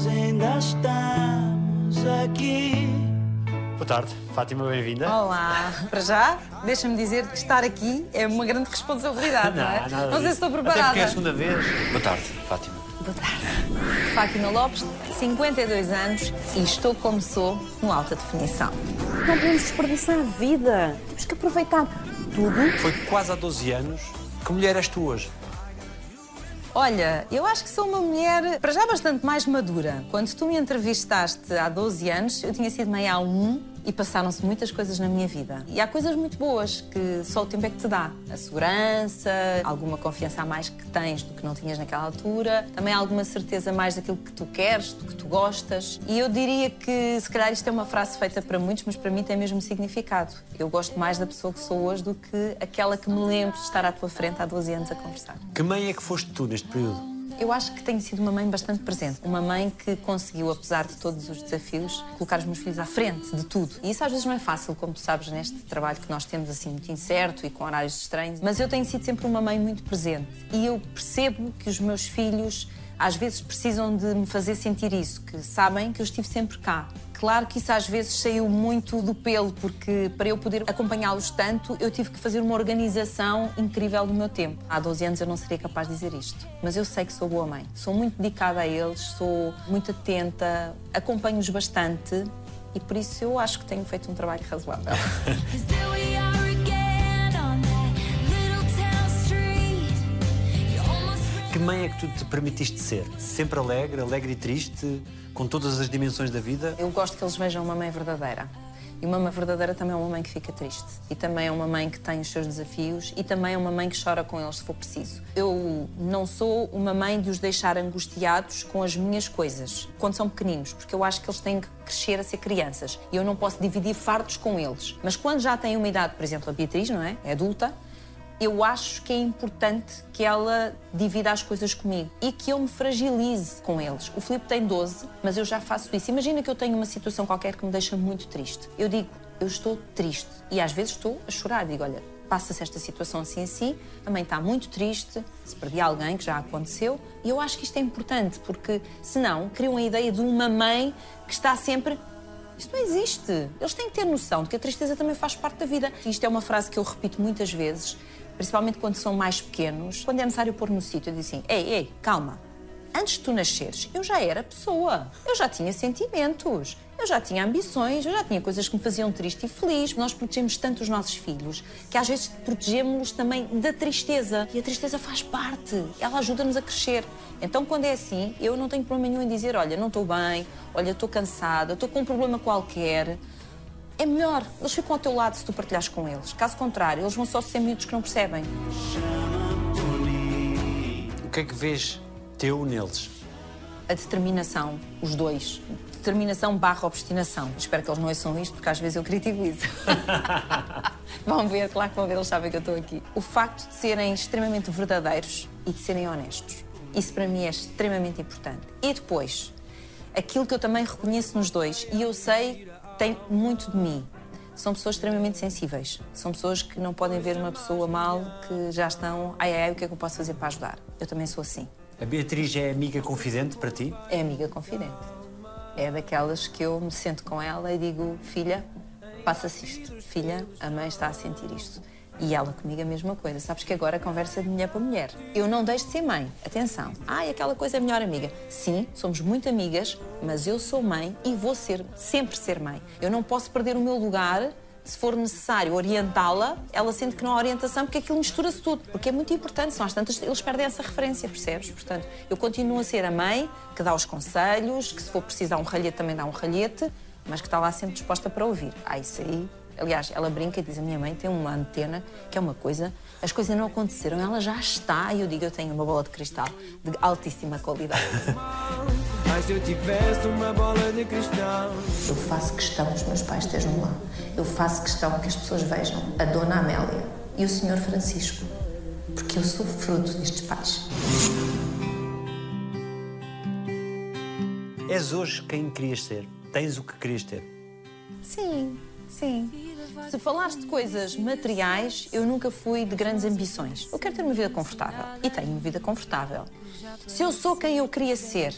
nós ainda estamos aqui. Boa tarde, Fátima, bem-vinda. Olá, para já, deixa-me dizer que estar aqui é uma grande responsabilidade, não, é? nada não sei se estou Até preparada. porque é a segunda vez. Boa tarde, Fátima. Boa tarde. Fátima Lopes, 52 anos e estou como sou no alta definição. Não podemos desperdiçar a vida. Temos que aproveitar tudo. Foi quase há 12 anos. Que mulher és tu hoje? Olha, eu acho que sou uma mulher, para já, bastante mais madura. Quando tu me entrevistaste há 12 anos, eu tinha sido há um e passaram-se muitas coisas na minha vida. E há coisas muito boas que só o tempo é que te dá. A segurança, alguma confiança a mais que tens do que não tinhas naquela altura, também alguma certeza mais daquilo que tu queres, do que tu gostas. E eu diria que, se calhar, isto é uma frase feita para muitos, mas para mim tem mesmo significado. Eu gosto mais da pessoa que sou hoje do que aquela que me lembro de estar à tua frente há 12 anos a conversar. Que mãe é que foste tu neste período? Eu acho que tenho sido uma mãe bastante presente. Uma mãe que conseguiu, apesar de todos os desafios, colocar os meus filhos à frente de tudo. E isso às vezes não é fácil, como tu sabes, neste trabalho que nós temos assim muito incerto e com horários estranhos. Mas eu tenho sido sempre uma mãe muito presente. E eu percebo que os meus filhos às vezes precisam de me fazer sentir isso, que sabem que eu estive sempre cá. Claro que isso às vezes saiu muito do pelo, porque para eu poder acompanhá-los tanto, eu tive que fazer uma organização incrível do meu tempo. Há 12 anos eu não seria capaz de dizer isto, mas eu sei que sou boa mãe. Sou muito dedicada a eles, sou muito atenta, acompanho-os bastante e por isso eu acho que tenho feito um trabalho razoável. mãe é que tu te permitiste ser? Sempre alegre, alegre e triste, com todas as dimensões da vida? Eu gosto que eles vejam uma mãe verdadeira. E uma mãe verdadeira também é uma mãe que fica triste. E também é uma mãe que tem os seus desafios. E também é uma mãe que chora com eles se for preciso. Eu não sou uma mãe de os deixar angustiados com as minhas coisas, quando são pequeninos, porque eu acho que eles têm que crescer a ser crianças. E eu não posso dividir fardos com eles. Mas quando já têm uma idade, por exemplo, a Beatriz, não é? É adulta. Eu acho que é importante que ela divida as coisas comigo e que eu me fragilize com eles. O Filipe tem 12, mas eu já faço isso. Imagina que eu tenho uma situação qualquer que me deixa muito triste. Eu digo, eu estou triste. E às vezes estou a chorar. Digo, olha, passa-se esta situação assim assim, a mãe está muito triste, se perdi alguém, que já aconteceu. E eu acho que isto é importante, porque senão criam a ideia de uma mãe que está sempre isto não existe. Eles têm que ter noção de que a tristeza também faz parte da vida. Isto é uma frase que eu repito muitas vezes, principalmente quando são mais pequenos. Quando é necessário pôr no sítio, eu digo assim: ei, ei, calma. Antes de tu nasceres, eu já era pessoa. Eu já tinha sentimentos. Eu já tinha ambições. Eu já tinha coisas que me faziam triste e feliz. Nós protegemos tanto os nossos filhos que às vezes protegemos-los também da tristeza. E a tristeza faz parte. Ela ajuda-nos a crescer. Então, quando é assim, eu não tenho problema nenhum em dizer: olha, não estou bem, olha, estou cansada, estou com um problema qualquer. É melhor, eles ficam ao teu lado se tu partilhares com eles. Caso contrário, eles vão só ser miúdos que não percebem. O que é que vês teu neles? A determinação, os dois. Determinação barra obstinação. Espero que eles não ouçam isto, porque às vezes eu critico isso. vão ver, claro que vão ver, eles sabem que eu estou aqui. O facto de serem extremamente verdadeiros e de serem honestos. Isso para mim é extremamente importante. E depois, aquilo que eu também reconheço nos dois, e eu sei tem muito de mim. São pessoas extremamente sensíveis. São pessoas que não podem ver uma pessoa mal, que já estão. Ai, ai, o que é que eu posso fazer para ajudar? Eu também sou assim. A Beatriz é amiga confidente para ti? É amiga confidente. É daquelas que eu me sento com ela e digo: Filha, passa-se isto. Filha, a mãe está a sentir isto. E ela comigo a mesma coisa. Sabes que agora a conversa é de mulher para mulher. Eu não deixo de ser mãe. Atenção. Ai, aquela coisa é melhor amiga. Sim, somos muito amigas, mas eu sou mãe e vou ser, sempre ser mãe. Eu não posso perder o meu lugar se for necessário orientá-la, ela sente que não há orientação, porque aquilo mistura-se tudo. Porque é muito importante, são tantas, eles perdem essa referência, percebes? Portanto, eu continuo a ser a mãe que dá os conselhos, que se for precisar um ralhete também dá um ralhete, mas que está lá sempre disposta para ouvir. Ah, isso aí. Aliás, ela brinca e diz: a minha mãe tem uma antena que é uma coisa, as coisas não aconteceram, ela já está. E eu digo: eu tenho uma bola de cristal de altíssima qualidade. Mas se eu tivesse uma bola de cristal. Eu faço questão que os meus pais estejam lá. Eu faço questão que as pessoas vejam a Dona Amélia e o Senhor Francisco. Porque eu sou fruto destes pais. És hoje quem querias ser? Tens o que querias ter? Sim, sim. Se falares de coisas materiais, eu nunca fui de grandes ambições. Eu quero ter uma vida confortável. E tenho uma vida confortável. Se eu sou quem eu queria ser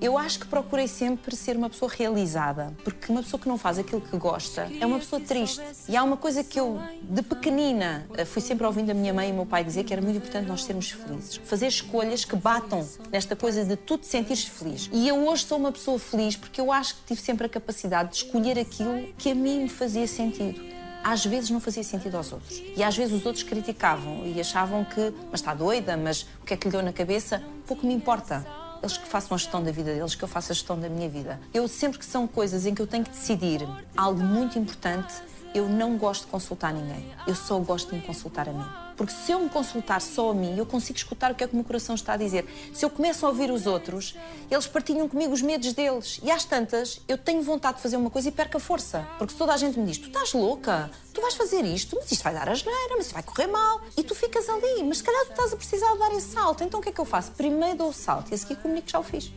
Eu acho que procurei sempre ser uma pessoa realizada, porque uma pessoa que não faz aquilo que gosta é uma pessoa triste. E há uma coisa que eu, de pequenina, eh, fui sempre ouvindo a minha mãe e o meu pai dizer que era muito importante nós sermos felizes. Fazer escolhas que batam nesta coisa de tu te sentires feliz. E eu hoje sou uma pessoa feliz porque eu acho que tive sempre a capacidade de escolher aquilo que a mim me fazia sentido às vezes não fazia sentido aos outros. E às vezes os outros criticavam e achavam que, mas está doida, mas o que é que lhe deu na cabeça? Pouco me importa. Eles que façam a gestão da vida deles, que eu faça a gestão da minha vida. Eu sempre que são coisas em que eu tenho que decidir algo muito importante, eu não gosto de consultar ninguém. Eu só gosto de me consultar a mim. Porque se eu me consultar só a mim, eu consigo escutar o que é que o meu coração está a dizer. Se eu começo a ouvir os outros, eles partilham comigo os medos deles. E às tantas, eu tenho vontade de fazer uma coisa e perco a força. Porque se toda a gente me diz, tu estás louca, tu vais fazer isto, mas isto vai dar asneira, mas isto vai correr mal. E tu ficas ali, mas se calhar tu estás a precisar de dar esse salto. Então o que é que eu faço? Primeiro dou o salto e a seguir comunico que já o fiz.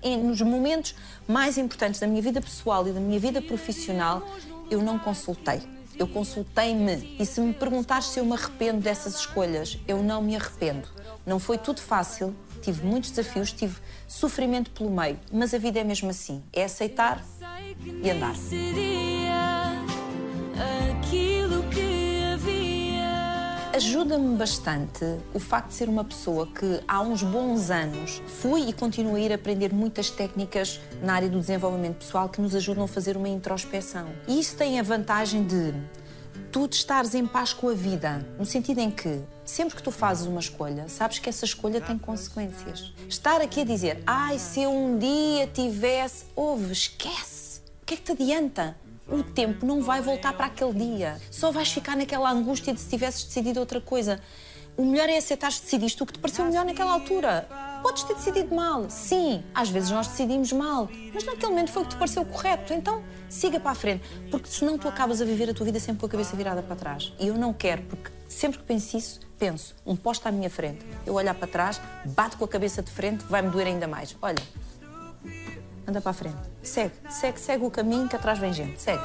e nos momentos mais importantes da minha vida pessoal e da minha vida profissional, eu não consultei. Eu consultei-me. E se me perguntares se eu me arrependo dessas escolhas, eu não me arrependo. Não foi tudo fácil, tive muitos desafios, tive sofrimento pelo meio, mas a vida é mesmo assim: é aceitar e andar. Ajuda-me bastante o facto de ser uma pessoa que há uns bons anos fui e continuo a ir aprender muitas técnicas na área do desenvolvimento pessoal que nos ajudam a fazer uma introspeção. E isso tem a vantagem de tu estares em paz com a vida, no sentido em que sempre que tu fazes uma escolha, sabes que essa escolha tem consequências. Estar aqui a dizer, ai, se eu um dia tivesse, ouve, esquece. O que é que te adianta? O tempo não vai voltar para aquele dia. Só vais ficar naquela angústia de se tivesses decidido outra coisa. O melhor é aceitar que decidiste o que te pareceu melhor naquela altura. Podes ter decidido mal, sim, às vezes nós decidimos mal, mas naquele momento foi o que te pareceu correto, então siga para a frente, porque senão tu acabas a viver a tua vida sempre com a cabeça virada para trás. E eu não quero, porque sempre que penso isso, penso, um posto à minha frente, eu olhar para trás, bato com a cabeça de frente, vai-me doer ainda mais. Olha, anda para a frente, segue, segue, segue o caminho que atrás vem gente, segue.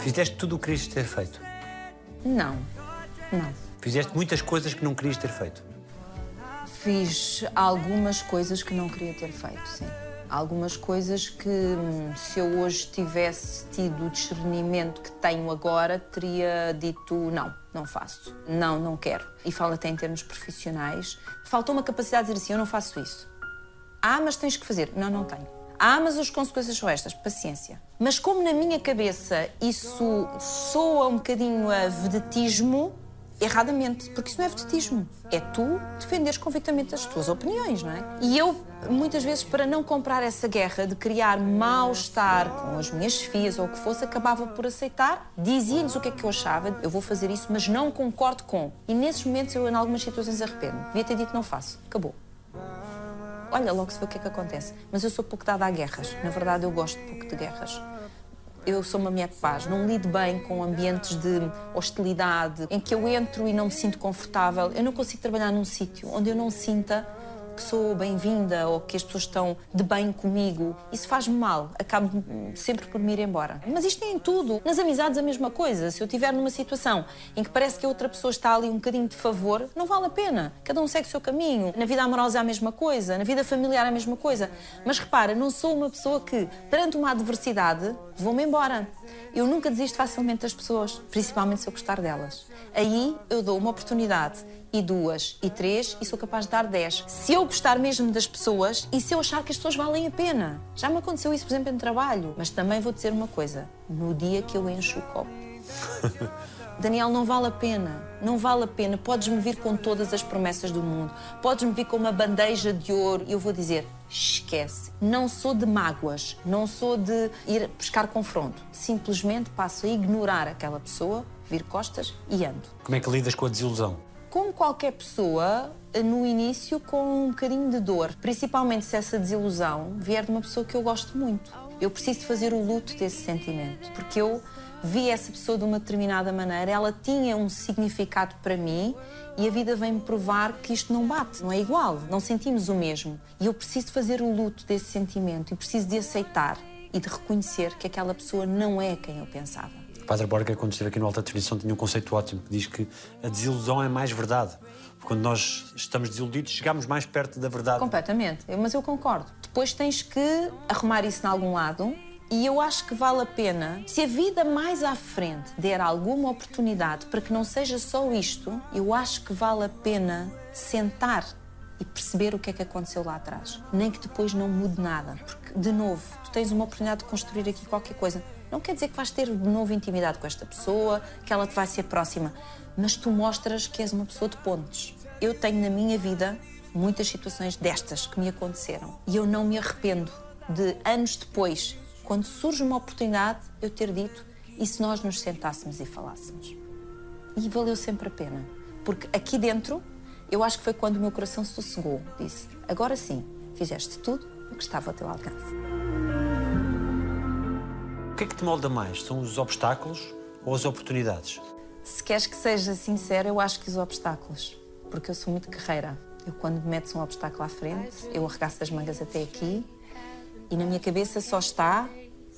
Fizeste tudo o que querias ter feito. Não, não. Fizeste muitas coisas que não querias ter feito. Fiz algumas coisas que não queria ter feito, sim. Algumas coisas que, hum, se eu hoje tivesse tido o discernimento que tenho agora, teria dito não, não faço, não, não quero. E falo até em termos profissionais. Faltou uma capacidade de dizer assim: eu não faço isso. Ah, mas tens que fazer. Não, não tenho. Ah, mas as consequências são estas. Paciência. Mas como na minha cabeça isso soa um bocadinho a vedetismo, erradamente, porque isso não é vedetismo. É tu defenderes convictamente as tuas opiniões, não é? E eu, muitas vezes, para não comprar essa guerra de criar mal-estar com as minhas filhas ou o que fosse, acabava por aceitar, dizia-lhes o que é que eu achava, eu vou fazer isso, mas não concordo com. E nesses momentos eu, em algumas situações, arrependo. Devia ter dito não faço. Acabou. Olha, logo se vê o que é que acontece. Mas eu sou pouco dada a guerras. Na verdade, eu gosto pouco de guerras. Eu sou uma mulher de paz, não lido bem com ambientes de hostilidade, em que eu entro e não me sinto confortável. Eu não consigo trabalhar num sítio onde eu não sinta que sou bem-vinda ou que as pessoas estão de bem comigo. Isso faz-me mal, acabo sempre por me ir embora. Mas isto é em tudo. Nas amizades a mesma coisa. Se eu estiver numa situação em que parece que a outra pessoa está ali um bocadinho de favor, não vale a pena. Cada um segue o seu caminho. Na vida amorosa é a mesma coisa, na vida familiar é a mesma coisa. Mas repara, não sou uma pessoa que, perante uma adversidade, vou-me embora. Eu nunca desisto facilmente das pessoas, principalmente se eu gostar delas. Aí eu dou uma oportunidade e duas e três e sou capaz de dar dez. Se eu gostar mesmo das pessoas e se eu achar que as pessoas valem a pena. Já me aconteceu isso, por exemplo, em trabalho. Mas também vou dizer uma coisa: no dia que eu encho o copo. Daniel, não vale a pena. Não vale a pena. Podes-me vir com todas as promessas do mundo. Podes-me vir com uma bandeja de ouro e eu vou dizer: esquece. Não sou de mágoas. Não sou de ir buscar confronto. Simplesmente passo a ignorar aquela pessoa, vir costas e ando. Como é que lidas com a desilusão? Como qualquer pessoa, no início com um bocadinho de dor, principalmente se essa desilusão vier de uma pessoa que eu gosto muito. Eu preciso de fazer o luto desse sentimento, porque eu vi essa pessoa de uma determinada maneira, ela tinha um significado para mim e a vida vem-me provar que isto não bate, não é igual, não sentimos o mesmo. E eu preciso fazer o luto desse sentimento e preciso de aceitar e de reconhecer que aquela pessoa não é quem eu pensava. Padre Borga, quando esteve aqui no Alta Definição, tinha um conceito ótimo que diz que a desilusão é mais verdade. Quando nós estamos desiludidos, chegamos mais perto da verdade. Completamente, mas eu concordo. Depois tens que arrumar isso em algum lado e eu acho que vale a pena, se a vida mais à frente der alguma oportunidade para que não seja só isto, eu acho que vale a pena sentar e perceber o que é que aconteceu lá atrás. Nem que depois não mude nada. Porque, de novo, tu tens uma oportunidade de construir aqui qualquer coisa. Não quer dizer que vais ter de novo intimidade com esta pessoa, que ela te vai ser próxima, mas tu mostras que és uma pessoa de pontes. Eu tenho na minha vida muitas situações destas que me aconteceram e eu não me arrependo de anos depois, quando surge uma oportunidade, eu ter dito e se nós nos sentássemos e falássemos. E valeu sempre a pena. Porque aqui dentro, eu acho que foi quando o meu coração sossegou. Disse: agora sim, fizeste tudo o que estava ao teu alcance. O que é que te molda mais? São os obstáculos ou as oportunidades? Se queres que seja sincera, eu acho que os obstáculos. Porque eu sou muito guerreira. Eu, quando me metes um obstáculo à frente, eu arregaço as mangas até aqui e na minha cabeça só está: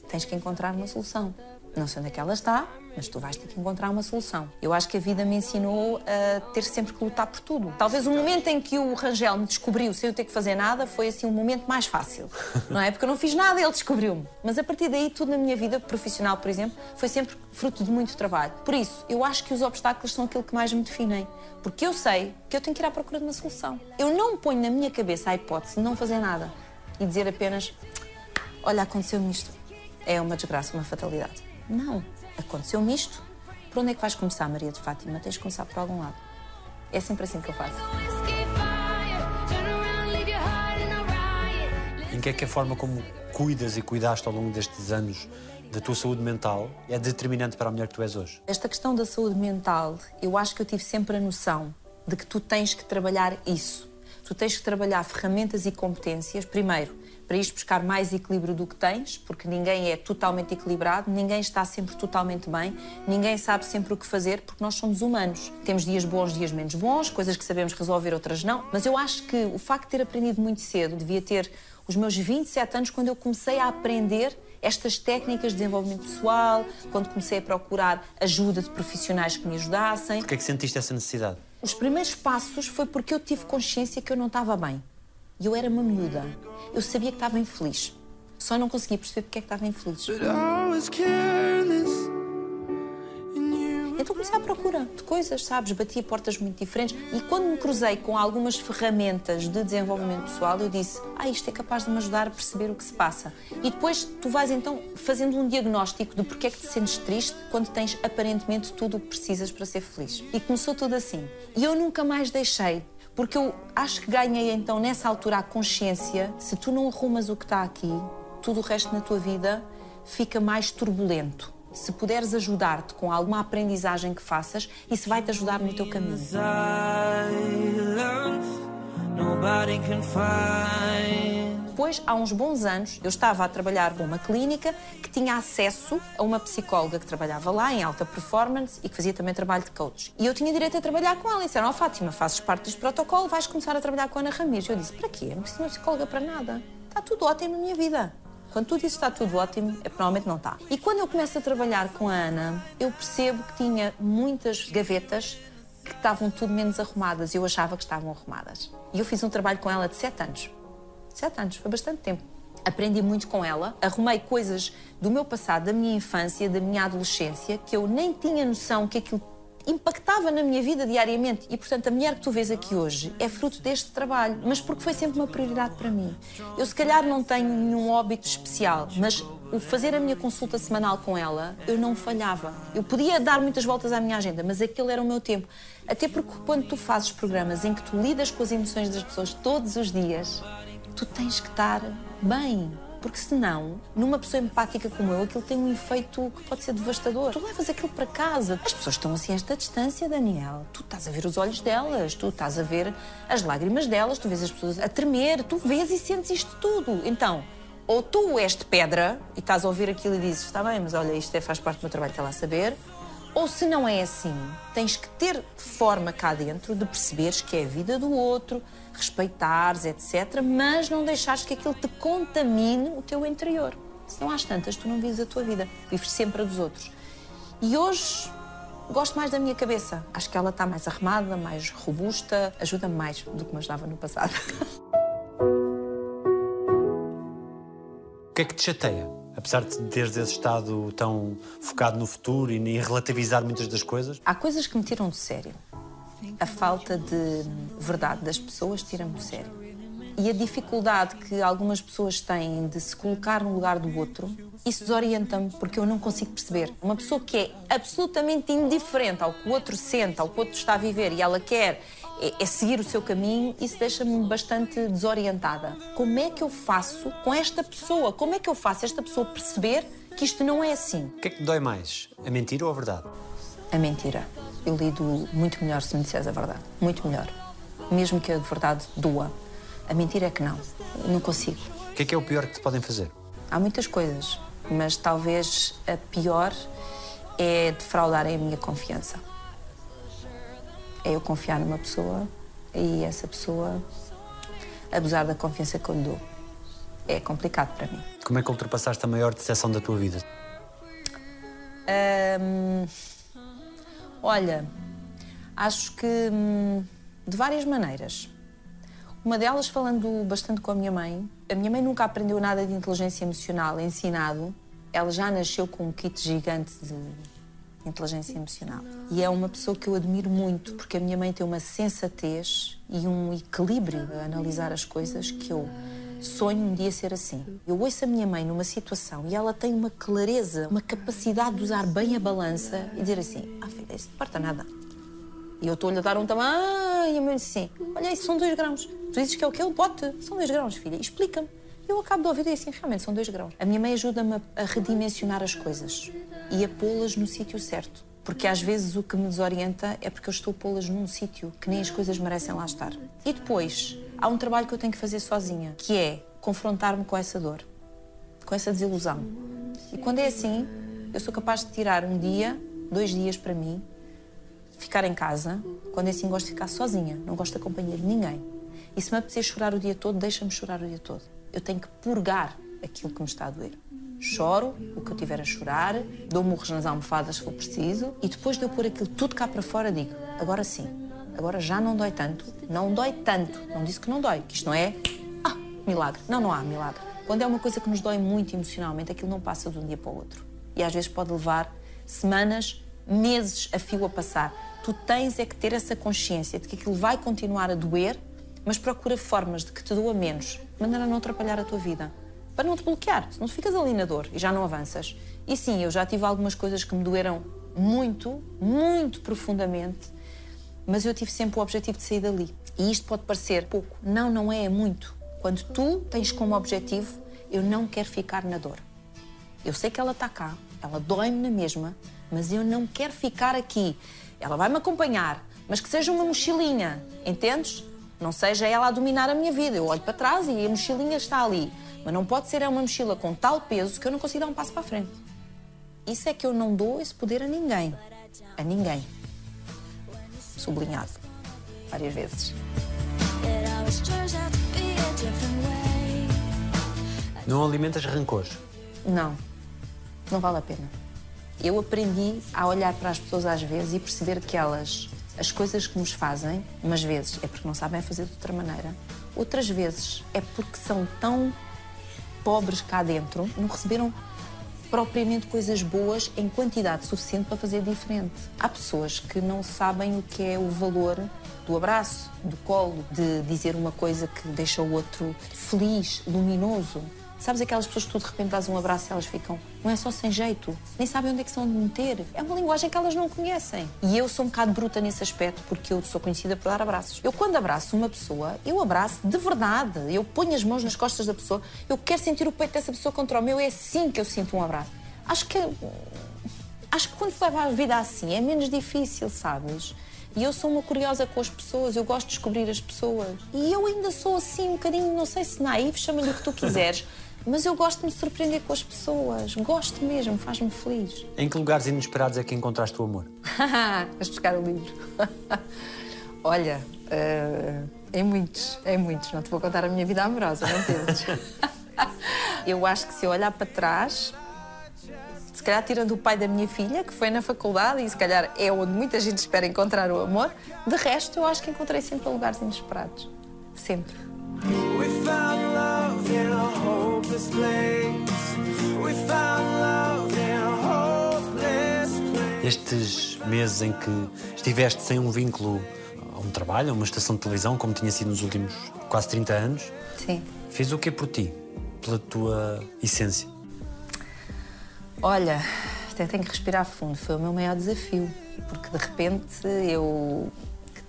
tens que encontrar uma solução. Não sei onde é que ela está, mas tu vais ter que encontrar uma solução. Eu acho que a vida me ensinou a ter sempre que lutar por tudo. Talvez o momento em que o Rangel me descobriu sem eu ter que fazer nada foi assim o momento mais fácil, não é? Porque eu não fiz nada, ele descobriu-me. Mas a partir daí, tudo na minha vida profissional, por exemplo, foi sempre fruto de muito trabalho. Por isso, eu acho que os obstáculos são aquilo que mais me definem. Porque eu sei que eu tenho que ir à procura de uma solução. Eu não ponho na minha cabeça a hipótese de não fazer nada e dizer apenas: olha, aconteceu-me isto. É uma desgraça, uma fatalidade. Não. Aconteceu-me isto. Por onde é que vais começar, Maria de Fátima? Tens de começar por algum lado. É sempre assim que eu faço. Em que é que a forma como cuidas e cuidaste ao longo destes anos da tua saúde mental é determinante para a mulher que tu és hoje? Esta questão da saúde mental, eu acho que eu tive sempre a noção de que tu tens que trabalhar isso. Tu tens que trabalhar ferramentas e competências, primeiro, para ires buscar mais equilíbrio do que tens, porque ninguém é totalmente equilibrado, ninguém está sempre totalmente bem, ninguém sabe sempre o que fazer, porque nós somos humanos. Temos dias bons, dias menos bons, coisas que sabemos resolver, outras não. Mas eu acho que o facto de ter aprendido muito cedo, devia ter os meus 27 anos, quando eu comecei a aprender estas técnicas de desenvolvimento pessoal, quando comecei a procurar ajuda de profissionais que me ajudassem. Porquê é que sentiste essa necessidade? Os primeiros passos foi porque eu tive consciência que eu não estava bem. E eu era uma miúda. Eu sabia que estava infeliz. Só não conseguia perceber porque é que estava infeliz. Então comecei à procura de coisas, sabes? Batia portas muito diferentes. E quando me cruzei com algumas ferramentas de desenvolvimento pessoal, eu disse: Ah, isto é capaz de me ajudar a perceber o que se passa. E depois tu vais então fazendo um diagnóstico de porque é que te sentes triste quando tens aparentemente tudo o que precisas para ser feliz. E começou tudo assim. E eu nunca mais deixei. Porque eu acho que ganhei então nessa altura a consciência, se tu não arrumas o que está aqui, tudo o resto na tua vida fica mais turbulento. Se puderes ajudar-te com alguma aprendizagem que faças, isso vai-te ajudar no teu caminho. Depois, há uns bons anos, eu estava a trabalhar numa clínica que tinha acesso a uma psicóloga que trabalhava lá em alta performance e que fazia também trabalho de coach. E eu tinha direito a trabalhar com ela. E disseram, ó Fátima, fazes parte deste protocolo, vais começar a trabalhar com a Ana Ramires. Eu disse, para quê? Não preciso de uma psicóloga para nada. Está tudo ótimo na minha vida. Quando tu dizes está tudo ótimo, é provavelmente não está. E quando eu começo a trabalhar com a Ana, eu percebo que tinha muitas gavetas que estavam tudo menos arrumadas. Eu achava que estavam arrumadas. E eu fiz um trabalho com ela de sete anos. Sete anos, foi bastante tempo. Aprendi muito com ela, arrumei coisas do meu passado, da minha infância, da minha adolescência, que eu nem tinha noção que aquilo impactava na minha vida diariamente. E, portanto, a mulher que tu vês aqui hoje é fruto deste trabalho, mas porque foi sempre uma prioridade para mim. Eu, se calhar, não tenho nenhum óbito especial, mas o fazer a minha consulta semanal com ela, eu não falhava. Eu podia dar muitas voltas à minha agenda, mas aquele era o meu tempo. Até porque quando tu fazes programas em que tu lidas com as emoções das pessoas todos os dias, tu tens que estar bem. Porque senão, numa pessoa empática como eu, aquilo tem um efeito que pode ser devastador. Tu levas aquilo para casa. As pessoas estão assim a esta distância, Daniel. Tu estás a ver os olhos delas, tu estás a ver as lágrimas delas, tu vês as pessoas a tremer, tu vês e sentes isto tudo. Então, ou tu és de pedra e estás a ouvir aquilo e dizes, está bem, mas olha, isto é, faz parte do meu trabalho, está lá a saber. Ou se não é assim, tens que ter forma cá dentro de perceberes que é a vida do outro, respeitares, etc., mas não deixares que aquilo te contamine o teu interior. Se não às tantas, tu não vives a tua vida, vives sempre a dos outros. E hoje gosto mais da minha cabeça. Acho que ela está mais arrumada, mais robusta, ajuda-me mais do que me ajudava no passado. que é que te chateia? Apesar de teres esse estado tão focado no futuro e em relativizar muitas das coisas, Há coisas que me tiram do sério. A falta de verdade das pessoas tira-me do sério. E a dificuldade que algumas pessoas têm de se colocar no lugar do outro, isso desorienta-me porque eu não consigo perceber. Uma pessoa que é absolutamente indiferente ao que o outro sente, ao que o outro está a viver e ela quer é, é seguir o seu caminho, isso deixa-me bastante desorientada. Como é que eu faço com esta pessoa? Como é que eu faço esta pessoa perceber que isto não é assim? o que é que te dói mais? A mentira ou a verdade? A mentira. Eu lido muito melhor se me disseres a verdade. Muito melhor. Mesmo que a verdade doa. A mentira é que não. Não consigo. O que é que é o pior que te podem fazer? Há muitas coisas, mas talvez a pior é defraudarem a minha confiança. É eu confiar numa pessoa e essa pessoa abusar da confiança que eu lhe dou. É complicado para mim. Como é que ultrapassaste a maior decepção da tua vida? Hum, olha, acho que hum, de várias maneiras. Uma delas falando bastante com a minha mãe. A minha mãe nunca aprendeu nada de inteligência emocional ensinado. Ela já nasceu com um kit gigante de inteligência emocional. E é uma pessoa que eu admiro muito, porque a minha mãe tem uma sensatez e um equilíbrio a analisar as coisas que eu sonho um dia ser assim. Eu ouço a minha mãe numa situação e ela tem uma clareza, uma capacidade de usar bem a balança e dizer assim: Ah, filha, isso não importa nada. E eu estou-lhe a dar um tamanho e a mãe diz assim: Olha, isso são dois grãos. Tu dizes que é o quê? O pote? São dois grãos, filha. Explica-me. Eu acabo de ouvir e assim, realmente são dois grãos. A minha mãe ajuda-me a, redimensionar as coisas e a pô-las no sítio certo. Porque às vezes o que me desorienta é porque eu estou a pô-las num sítio que nem as coisas merecem lá estar. E depois, há um trabalho que eu tenho que fazer sozinha, que é confrontar-me com essa dor, com essa desilusão. E quando é assim, eu sou capaz de tirar um dia, dois dias para mim, ficar em casa. Quando é assim, gosto de ficar sozinha, não gosto de ninguém. E se me apetecer chorar o dia todo, deixa-me chorar o dia todo. Eu tenho que purgar aquilo que me está a doer. Choro o que eu tiver a chorar, dou murros nas almofadas se for preciso, e depois de eu pôr aquilo tudo cá para fora, digo: agora sim, agora já não dói tanto, não dói tanto. Não disse que não dói, que isto não é. Ah, milagre. Não, não há milagre. Quando é uma coisa que nos dói muito emocionalmente, aquilo não passa de um dia para o outro. E às vezes pode levar semanas, meses a fio a passar. Tu tens é que ter essa consciência de que aquilo vai continuar a doer, mas procura formas de que te doa menos, de maneira a não atrapalhar a tua vida. Para não te bloquear, senão tu ficas ali na dor e já não avanças. E sim, eu já tive algumas coisas que me doeram muito, muito profundamente, mas eu tive sempre o objetivo de sair dali. E isto pode parecer pouco. Não, não é, é muito. Quando tu tens como objetivo, eu não quero ficar na dor. Eu sei que ela está cá, ela dói-me na mesma, mas eu não quero ficar aqui. Ela vai me acompanhar, mas que seja uma mochilinha, entendes? Não seja ela a dominar a minha vida. Eu olho para trás e a mochilinha está ali. Mas não pode ser uma mochila com tal peso que eu não consigo dar um passo para a frente. Isso é que eu não dou esse poder a ninguém. A ninguém. Sublinhado. Várias vezes. Não alimentas rancores. Não, não vale a pena. Eu aprendi a olhar para as pessoas às vezes e perceber que elas, as coisas que nos fazem, umas vezes é porque não sabem fazer de outra maneira, outras vezes é porque são tão pobres cá dentro, não receberam propriamente coisas boas em quantidade suficiente para fazer diferente. Há pessoas que não sabem o que é o valor do abraço, do colo, de dizer uma coisa que deixa o outro feliz, luminoso. Sabes aquelas pessoas que tu de repente dás um abraço e elas ficam, não é só sem jeito, nem sabem onde é que são de meter. É uma linguagem que elas não conhecem. E eu sou um bocado bruta nesse aspecto, porque eu sou conhecida por dar abraços. Eu, quando abraço uma pessoa, eu abraço de verdade. Eu ponho as mãos nas costas da pessoa, eu quero sentir o peito dessa pessoa contra o meu, é assim que eu sinto um abraço. Acho que acho que quando se leva a vida assim é menos difícil, sabes? E eu sou uma curiosa com as pessoas, eu gosto de descobrir as pessoas. E eu ainda sou assim um bocadinho, não sei se naive, chama-lhe o que tu quiseres, mas eu gosto de me surpreender com as pessoas. Gosto mesmo, faz-me feliz. Em que lugares inesperados é que encontraste o amor? Vais buscar o livro. Olha, eh, em muitos, em muitos. Não te vou contar a minha vida amorosa, não penses. eu acho que se eu olhar para trás, Se calhar tirando o pai da minha filha, que foi na faculdade e se calhar é onde muita gente espera encontrar o amor, de resto eu acho que encontrei sempre lugares inesperados. Sempre. We found love in a hopeless place. We found love in a hopeless place. Estes meses em que estiveste sem um vínculo a um trabalho, a uma estação de televisão, como tinha sido nos últimos quase 30 anos, Sim. fez o que por ti? Pela tua essência? Olha, até tenho que respirar fundo. Foi o meu maior desafio. Porque de repente eu,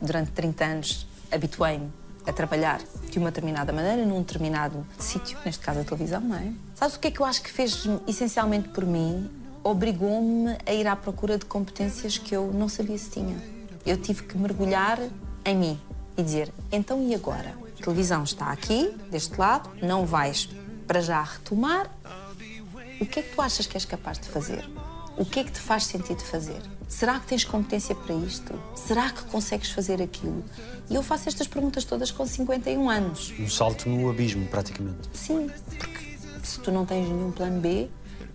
durante 30 anos, habituei-me a trabalhar de uma determinada maneira, num determinado sítio, neste caso a televisão, não é? Sabes o que é que eu acho que fez essencialmente por mim? Obrigou-me a ir à procura de competências que eu não sabia se tinha. Eu tive que mergulhar em mim e dizer: então e agora? A televisão está aqui, deste lado, não vais para já retomar, o que é que tu achas que és capaz de fazer? O que é que te faz sentido fazer? Será que tens competência para isto? Será que consegues fazer aquilo? E eu faço estas perguntas todas com 51 anos. Um salto no abismo, praticamente. Sim, porque se tu não tens nenhum plano B,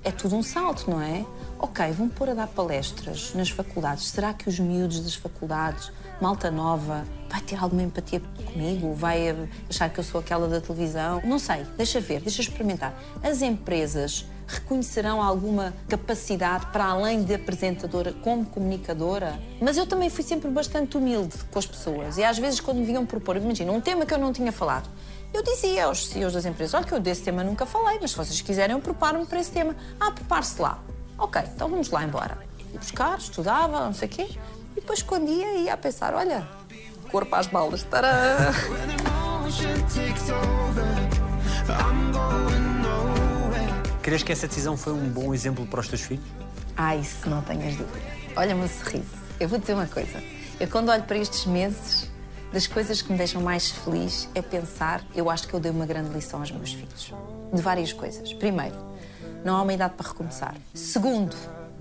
é tudo um salto, não é? Ok, vão pôr a dar palestras nas faculdades. Será que os miúdos das faculdades, malta nova, vai ter alguma empatia comigo? Vai achar que eu sou aquela da televisão? Não sei, deixa ver, deixa experimentar. As empresas reconhecerão alguma capacidade para além de apresentadora como comunicadora? Mas eu também fui sempre bastante humilde com as pessoas e às vezes quando me vinham propor, imagina, um tema que eu não tinha falado, eu dizia aos CEOs das empresas: olha, que eu desse tema nunca falei, mas se vocês quiserem, eu preparo-me para esse tema. Ah, prepare-se lá. Ok, então vamos lá embora. Ia buscar, estudava, não sei o quê. E depois, quando ia, ia a pensar: olha, corpo às balas. Tará! Crees que essa decisão foi um bom exemplo para os teus filhos? Ah, isso não tenhas dúvida. Olha-me o sorriso. Eu vou dizer uma coisa. Eu, quando olho para estes meses, das coisas que me deixam mais feliz é pensar, eu acho que eu dei uma grande lição aos meus filhos. De várias coisas. Primeiro, não há uma idade para recomeçar. Segundo,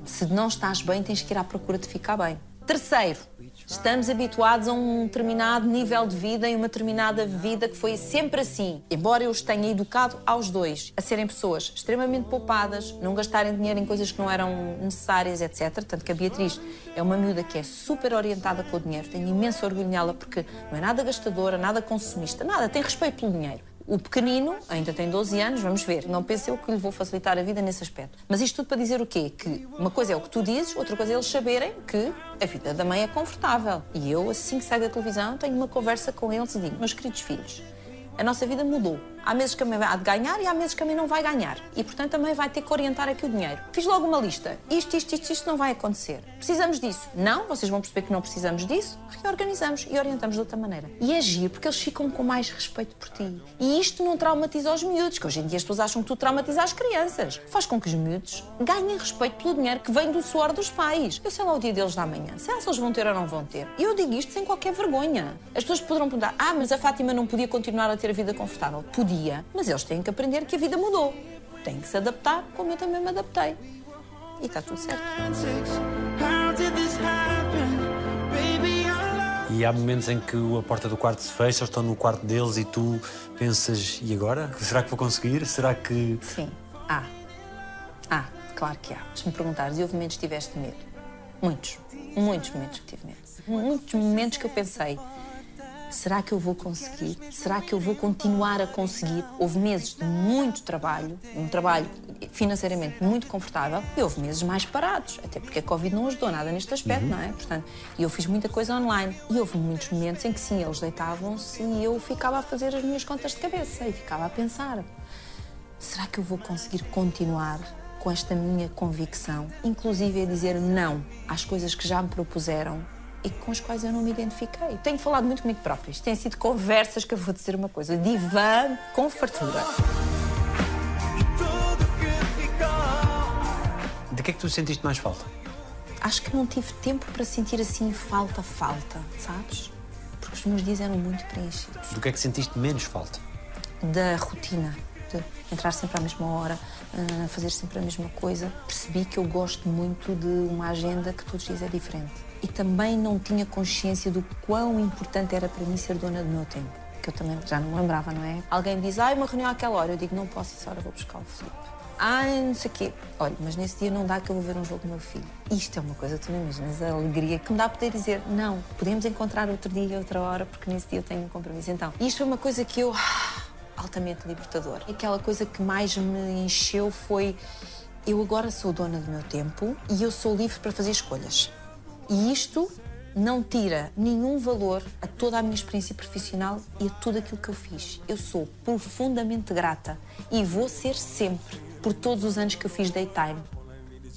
se não estás bem, tens que ir à procura de ficar bem. Terceiro, estamos habituados a um determinado nível de vida e uma determinada vida que foi sempre assim. Embora eu os tenha educado aos dois a serem pessoas extremamente poupadas, não gastarem dinheiro em coisas que não eram necessárias, etc. Tanto que a Beatriz é uma miúda que é super orientada com o dinheiro. Tenho imenso orgulho nela porque não é nada gastadora, nada consumista, nada, tem respeito pelo dinheiro. O pequenino ainda tem 12 anos, vamos ver. Não pense eu que lhe vou facilitar a vida nesse aspecto. Mas isto tudo para dizer o quê? Que uma coisa é o que tu dizes, outra coisa é eles saberem que a vida da mãe é confortável. E eu, assim que saio da televisão, tenho uma conversa com eles e digo: meus queridos filhos, a nossa vida mudou. Há meses que a mãe há de ganhar e há meses que a mãe não vai ganhar. E, portanto, mãe vai ter que orientar aqui o dinheiro. Fiz logo uma lista. Isto, isto, isto, isto não vai acontecer. Precisamos disso. Não, vocês vão perceber que não precisamos disso. Reorganizamos e orientamos de outra maneira. E agir porque eles ficam com mais respeito por ti. E isto não traumatiza os miúdos, que hoje em dia as pessoas acham que tu traumatizas as crianças. Faz com que os miúdos ganhem respeito pelo dinheiro que vem do suor dos pais. Eu sei lá o dia deles da manhã. Sei lá se eles vão ter ou não vão ter. E eu digo isto sem qualquer vergonha. As pessoas poderão perguntar: ah, mas a Fátima não podia continuar a ter a vida confortável. Podia, mas eles têm que aprender que a vida mudou. Têm que se adaptar, como eu também me adaptei. E está tudo certo. E há momentos em que a porta do quarto se fecha, eles estão no quarto deles e tu pensas, e agora? Será que vou conseguir? Será que. Sim, há. Há, claro que há. Se me perguntares, e houve momentos que tiveste medo? Muitos. Muitos momentos que tive medo. Muitos momentos que eu pensei, será que eu vou conseguir? Será que eu vou continuar a conseguir? Houve meses de muito trabalho, um trabalho financeiramente muito confortável, e houve meses mais parados, até porque a Covid não ajudou nada neste aspecto, não é? Portanto, e eu fiz muita coisa online. E houve muitos momentos em que sim, eles deitavam-se e eu ficava a fazer as minhas contas de cabeça e ficava a pensar será que eu vou conseguir continuar com esta minha convicção, inclusive a dizer não às coisas que já me propuseram e com as quais eu não me identifiquei? Tenho falado muito comigo própria. Isto têm sido conversas que eu vou dizer uma coisa, divã com fartura. De que é que tu sentiste mais falta? Acho que não tive tempo para sentir assim falta, falta, sabes? Porque os meus dias eram muito preenchidos. Do que é que sentiste menos falta? da rotina, de entrar sempre à mesma hora, eh, fazer sempre a mesma coisa. Percebi que eu gosto muito de uma agenda que todos os dias é diferente. E também não tinha consciência do quão importante era para mim ser dona do meu tempo. Que eu também já não me lembrava, não é? Alguém me diz, ah, uma reunião àquela hora. Eu digo, não posso, essa hora vou buscar o Filipe. Ai, não sei o quê. Olha, mas nesse dia não dá que eu vou ver um jogo do meu filho. Isto é uma coisa, tu não imaginas a alegria que me dá poder dizer não, podemos encontrar outro dia, outra hora, porque nesse dia eu tenho um compromisso. Então, isto foi uma coisa que eu. ah, altamente libertador. Aquela coisa que mais me encheu foi. Eu agora sou dona do meu tempo e eu sou livre para fazer escolhas. E isto não tira nenhum valor a toda a minha experiência profissional e a tudo aquilo que eu fiz. Eu sou profundamente grata e vou ser sempre por todos os anos que eu fiz daytime.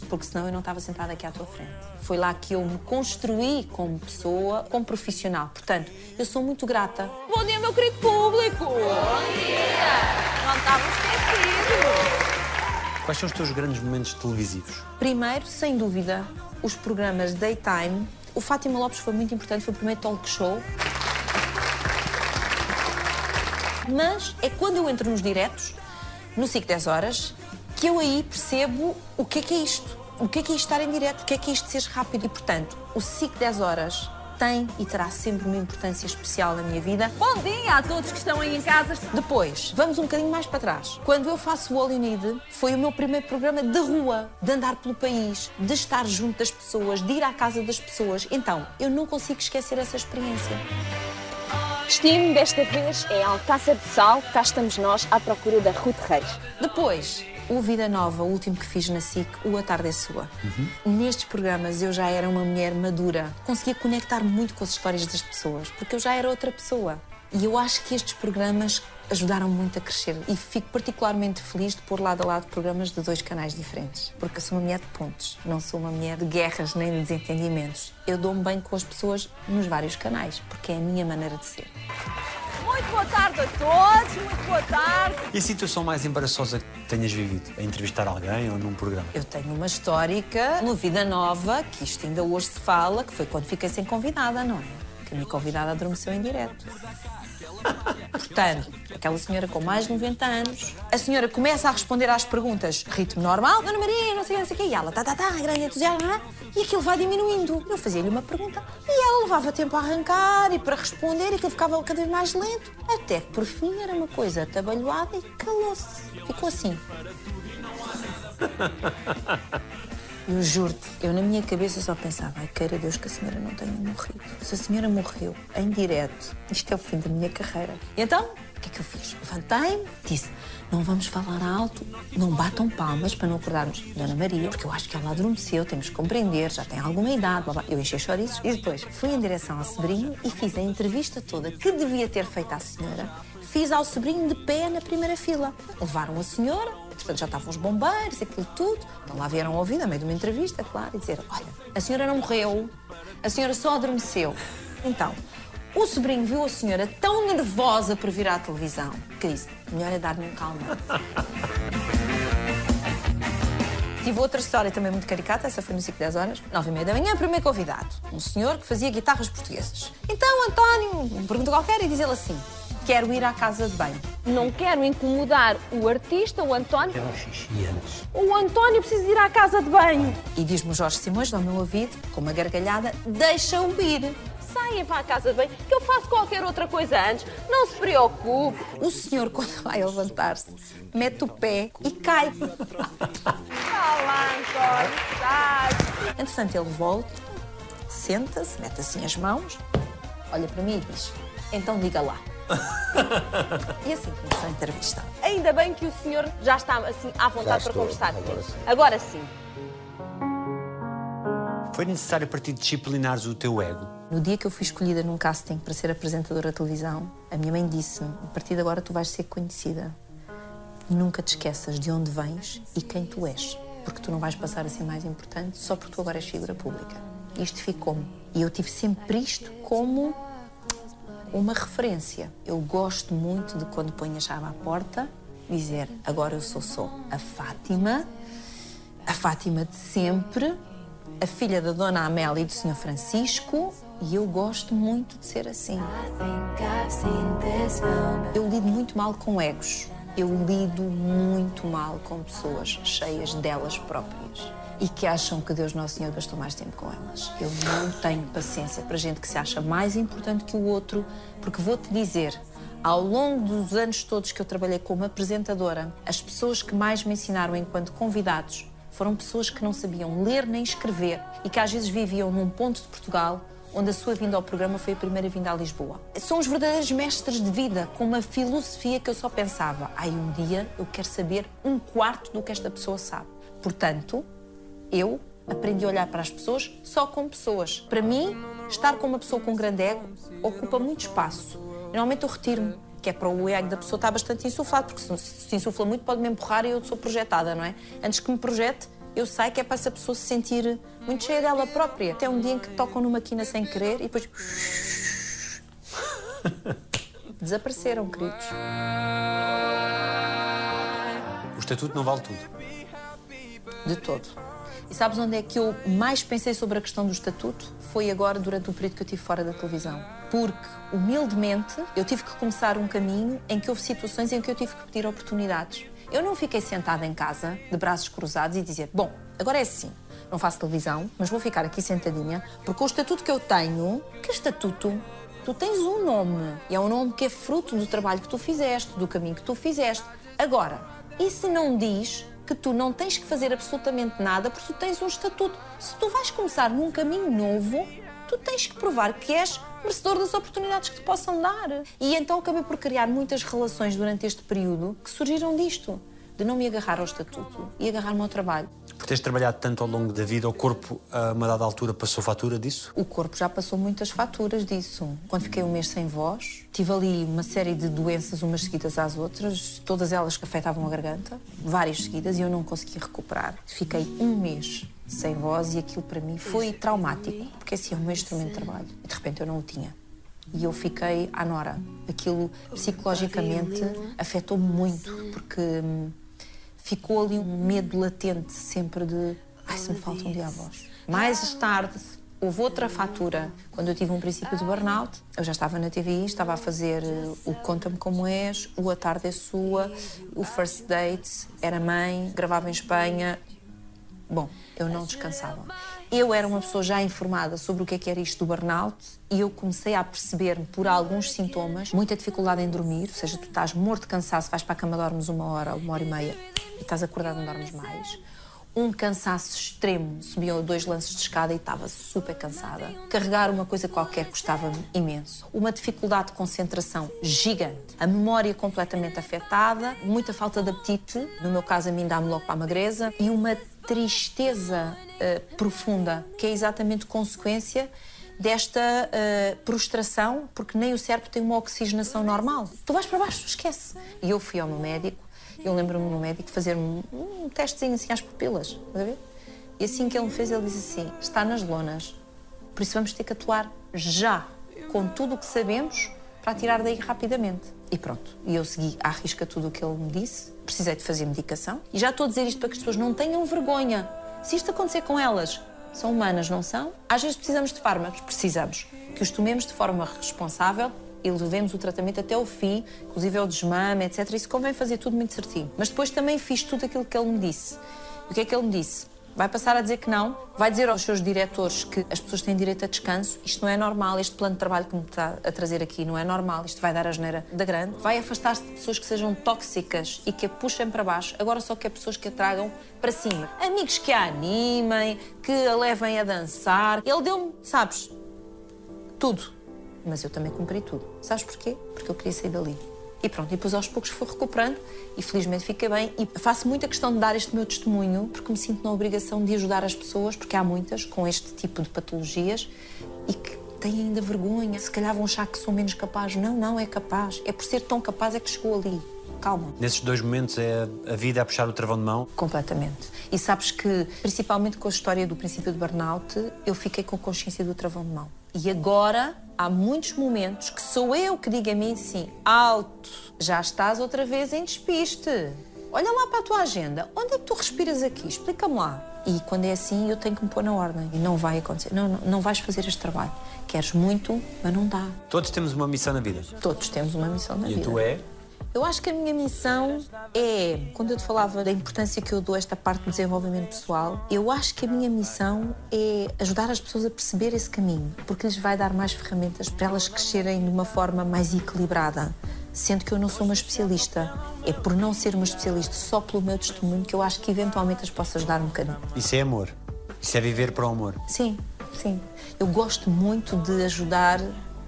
Porque senão eu não estava sentada aqui à tua frente. Foi lá que eu me construí como pessoa, como profissional. Portanto, eu sou muito grata. Bom dia, meu querido público! Bom dia! Não estava esquecido! Quais são os teus grandes momentos televisivos? Primeiro, sem dúvida, os programas Daytime. O Fátima Lopes foi muito importante, foi o primeiro talk show. Mas é quando eu entro nos diretos, no SIC 10 horas, que eu aí percebo o que é que é isto. O que é que é isto estar em direto, o que é que é isto ser rápido. E, portanto, o SIC 10 horas tem e terá sempre uma importância especial na minha vida. Bom dia a todos que estão aí em casa. Depois, vamos um bocadinho mais para trás. Quando eu faço o All You Need, foi o meu primeiro programa de rua, de andar pelo país, de estar junto das pessoas, de ir à casa das pessoas. Então, eu não consigo esquecer essa experiência. Destino desta vez é Alcácer de Sal. Cá estamos nós à procura da Ruth Reis. Depois, o Vida Nova, o último que fiz na SIC, o A Tarde é Sua. Nestes programas eu já era uma mulher madura. Conseguia conectar muito com as histórias das pessoas, porque eu já era outra pessoa. E eu acho que estes programas ajudaram muito a crescer. E fico particularmente feliz de pôr lado a lado programas de dois canais diferentes. Porque eu sou uma mulher de pontos, não sou uma mulher de guerras nem de desentendimentos. Eu dou-me bem com as pessoas nos vários canais, porque é a minha maneira de ser. Muito boa tarde a todos, muito boa tarde. E a situação mais embaraçosa que tenhas vivido? A entrevistar alguém ou num programa? Eu tenho uma histórica no Vida Nova, que isto ainda hoje se fala, que foi quando fiquei sem convidada, não é? Que a minha convidada adormeceu em direto. Portanto, aquela senhora com mais de 90 anos, a senhora começa a responder às perguntas, ritmo normal, Dona Maria, não sei, não sei o quê, e ela, tá, tá, tá, grande entusiasmo, é? e aquilo vai diminuindo. Eu fazia-lhe uma pergunta e ela levava tempo a arrancar e para responder e aquilo ficava cada vez mais lento, até que por fim era uma coisa atabalhoada e calou-se. Ficou assim. Eu juro-te, eu na minha cabeça só pensava, ai, queira Deus que a senhora não tenha morrido. Se a senhora morreu em direto, isto é o fim da minha carreira. E então, o que é que eu fiz? Levantei-me, disse, não vamos falar alto, não batam palmas para não acordarmos Dona Maria, porque eu acho que ela adormeceu, temos que compreender, já tem alguma idade, blá, blá. Eu enchi chouriços e depois fui em direção ao sobrinho e fiz a entrevista toda que devia ter feito à senhora. Fiz ao sobrinho de pé na primeira fila. Levaram a senhora, portanto já estavam os bombeiros, aquilo tudo. Então lá vieram ouvir, a meio de uma entrevista, claro, e dizer: Olha, a senhora não morreu, a senhora só adormeceu. Então, o sobrinho viu a senhora tão nervosa por vir à televisão que disse: Melhor é dar-lhe um calmante. Tive outra história também muito caricata, essa foi no 5 10 horas, 9 e meia da manhã, primeiro convidado, um senhor que fazia guitarras portuguesas. Então, António, pergunta qualquer, e diz ele assim: Quero ir à casa de banho. Não quero incomodar o artista, o António. Era um xixi antes. O António precisa ir à casa de banho. E diz-me o Jorge Simões, ao meu ouvido, com uma gargalhada: Deixa-o ir. Saia para a casa de banho, que eu faço qualquer outra coisa antes. Não se preocupe. O senhor, quando vai levantar-se, mete o pé e cai. Olá, António, estás? Entretanto, ele volta, senta-se, mete assim as mãos, olha para mim e diz: Então diga lá. e assim começou a entrevista. Ainda bem que o senhor já está assim à vontade para conversar. agora sim. Agora sim. Foi necessário para ti disciplinares o teu ego? No dia que eu fui escolhida num casting para ser apresentadora de televisão, a minha mãe disse-me: A partir de agora tu vais ser conhecida. Nunca te esqueças de onde vens e quem tu és, porque tu não vais passar a ser mais importante só porque tu agora és figura pública. Isto ficou-me. E eu tive sempre isto como uma referência. Eu gosto muito de quando ponho a chave à porta, dizer agora eu sou só a Fátima, a Fátima de sempre, a filha da Dona Amélia e do Sr. Francisco, e eu gosto muito de ser assim. Eu lido muito mal com egos. Eu lido muito mal com pessoas cheias delas próprias e que acham que Deus Nosso Senhor gastou mais tempo com elas. Eu não tenho paciência para gente que se acha mais importante que o outro, porque vou-te dizer, Ao longo dos anos todos que eu trabalhei como apresentadora, as pessoas que mais me ensinaram enquanto convidados foram pessoas que não sabiam ler nem escrever e que às vezes viviam num ponto de Portugal onde a sua vinda ao programa foi a primeira vinda a Lisboa. São os verdadeiros mestres de vida, com uma filosofia que eu só pensava: ai, um dia eu quero saber um quarto do que esta pessoa sabe. Portanto, eu aprendi a olhar para as pessoas só como pessoas. Para mim, estar com uma pessoa com grande ego ocupa muito espaço. Normalmente eu retiro-me, que é para o ego da pessoa estar bastante insuflado, porque se se insufla muito pode me empurrar e eu sou projetada, não é? Antes que me projete, eu sei que é para essa pessoa se sentir muito cheia dela própria. Até um dia em que tocam numa quina sem querer e depois. Desapareceram, queridos. O estatuto não vale tudo. De todo. E sabes onde é que eu mais pensei sobre a questão do estatuto? Foi agora, durante o período que eu estive fora da televisão. Porque, humildemente, eu tive que começar um caminho em que houve situações em que eu tive que pedir oportunidades. Eu não fiquei sentada em casa, de braços cruzados, e dizer: Bom, agora é assim, não faço televisão, mas vou ficar aqui sentadinha, porque o estatuto que eu tenho. Que estatuto? Tu tens um nome. E é um nome que é fruto do trabalho que tu fizeste, do caminho que tu fizeste. Agora, e se não diz que tu não tens que fazer absolutamente nada porque tu tens um estatuto? Se tu vais começar num caminho novo, tu tens que provar que és merecedor das oportunidades que te possam dar. E então acabei por criar muitas relações durante este período que surgiram disto. De não me agarrar ao estatuto e agarrar-me ao trabalho. Por teres trabalhado tanto ao longo da vida, o corpo, a uma dada altura, passou fatura disso? O corpo já passou muitas faturas disso. Quando fiquei um mês sem voz, tive ali uma série de doenças, umas seguidas às outras, todas elas que afetavam a garganta, várias seguidas, e eu não consegui recuperar. Fiquei um mês sem voz e aquilo para mim foi traumático, porque assim é o meu instrumento de trabalho. E de repente eu não o tinha. E eu fiquei à nora. Aquilo psicologicamente afetou-me muito, porque hum, ficou ali um medo latente sempre de ai, se me falta um dia a voz. Mais tarde, houve outra fatura. Quando eu tive um princípio de burnout, eu já estava na TVI, estava a fazer eh, o Conta-me Como És, o A Tarde é Sua, o First Date, era mãe, gravava em Espanha. Bom, eu não descansava. Eu era uma pessoa já informada sobre o que é que era isto do burnout e eu comecei a perceber-me por alguns sintomas, muita dificuldade em dormir, ou seja, tu estás morto de cansaço, vais para a cama, dormes uma hora, uma hora e meia e estás acordado, não dormes mais. Um cansaço extremo, subia dois lances de escada e estava super cansada. Carregar uma coisa qualquer custava-me imenso. Uma dificuldade de concentração gigante. A memória completamente afetada, muita falta de apetite, no meu caso a mim dá-me logo para a magreza, e uma tristeza eh, profunda, que é exatamente consequência desta eh, prostração, porque nem o cérebro tem uma oxigenação normal. Tu vais para baixo, esquece. E eu fui ao meu médico, eu lembro-me do médico fazer um, um testezinho assim às pupilas, a ver? E assim que ele me fez, ele disse assim: está nas lonas, por isso vamos ter que atuar já, com tudo o que sabemos, para tirar daí rapidamente. E pronto, e eu segui à risca tudo o que ele me disse, precisei de fazer medicação, e já estou a dizer isto para que as pessoas não tenham vergonha. Se isto acontecer com elas, são humanas, não são? Às vezes precisamos de fármacos, precisamos. Que os tomemos de forma responsável e levemos o tratamento até o fim, inclusive ao desmame, etc. Isso convém fazer tudo muito certinho. Mas depois também fiz tudo aquilo que ele me disse. O que é que ele me disse? Vai passar a dizer que não, vai dizer aos seus diretores que as pessoas têm direito a descanso, isto não é normal, este plano de trabalho que me está a trazer aqui não é normal, isto vai dar a geneira da grande, vai afastar-se de pessoas que sejam tóxicas e que a puxem para baixo, agora só quer pessoas que a tragam para cima. Amigos que a animem, que a levem a dançar. Ele deu-me, sabes, tudo. Mas eu também cumpri tudo. Sabes porquê? Porque eu queria sair dali. E pronto, e depois aos poucos fui recuperando e felizmente fiquei bem. E faço muita questão de dar este meu testemunho porque me sinto na obrigação de ajudar as pessoas, porque há muitas com este tipo de patologias e que têm ainda vergonha. Se calhar vão achar que sou menos capaz. Não, não é capaz. É por ser tão capaz é que chegou ali. Calma. Nesses dois momentos é a vida a puxar o travão de mão. Completamente. E sabes que, principalmente com a história do princípio de burnout, eu fiquei com consciência do travão de mão. E agora há muitos momentos que sou eu que digo a mim assim: alto, já estás outra vez em despiste. Olha lá para a tua agenda. Onde é que tu respiras aqui? Explica-me lá. E quando é assim, eu tenho que me pôr na ordem. E não vai acontecer. Não, não, não vais fazer este trabalho. Queres muito, mas não dá. Todos temos uma missão na vida. Todos temos uma missão na E vida. tua é? Eu acho que a minha missão é, quando eu te falava da importância que eu dou a esta parte do desenvolvimento pessoal, eu acho que a minha missão é ajudar as pessoas a perceber esse caminho, porque lhes vai dar mais ferramentas para elas crescerem de uma forma mais equilibrada, Sendo que eu não sou uma especialista. É por não ser uma especialista, só pelo meu testemunho, que eu acho que eventualmente as posso ajudar um bocadinho. Isso é amor. Isso é viver para o amor. Sim, sim. Eu gosto muito de ajudar,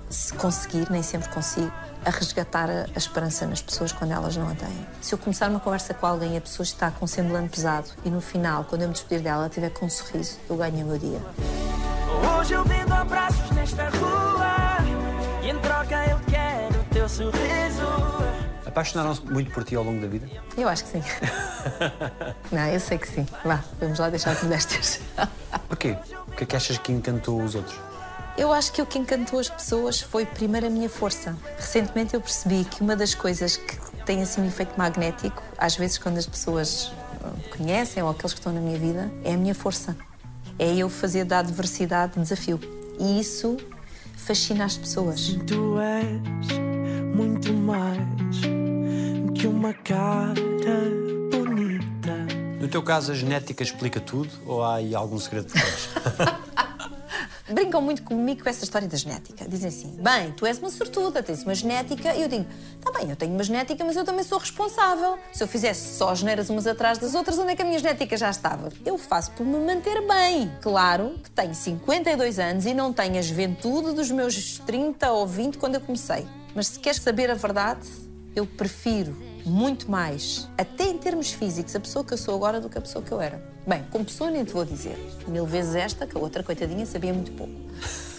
se conseguir, nem sempre consigo, a resgatar a, a esperança nas pessoas quando elas não a têm. Se eu começar uma conversa com alguém e a pessoa está com um semblante pesado e no final, quando eu me despedir dela, ela tiver com um sorriso, eu ganho o meu dia. Hoje eu vendo abraços nesta rua E em troca eu quero o teu sorriso Apaixonaram-se muito por ti ao longo da vida? Eu acho que sim. não, eu sei que sim. Vá, vamos lá deixar de modéstias. Porquê? O que é que achas que encantou os outros? Eu acho que o que encantou as pessoas foi primeiro a minha força. Recentemente eu percebi que uma das coisas que tem assim um efeito magnético, às vezes quando as pessoas ah, me conhecem ou aqueles que estão na minha vida, é a minha força. É eu fazer da adversidade desafio. E isso fascina as pessoas. Tu és muito mais que uma cara bonita No teu caso, a genética explica tudo ou há aí algum segredo por trás? Brincam muito comigo com essa história da genética. Dizem assim: bem, tu és uma sortuda, tens uma genética. E eu digo: tá bem, eu tenho uma genética, mas eu também sou responsável. Se eu fizesse só geneiras umas atrás das outras, onde é que a minha genética já estava? Eu faço por me manter bem. Claro que tenho 52 anos e não tenho a juventude dos meus 30 ou 20 quando eu comecei. Mas se queres saber a verdade, eu prefiro muito mais, até em termos físicos, a pessoa que eu sou agora do que a pessoa que eu era. Bem, como pessoa nem te vou dizer. Mil vezes esta, que a outra, coitadinha, sabia muito pouco.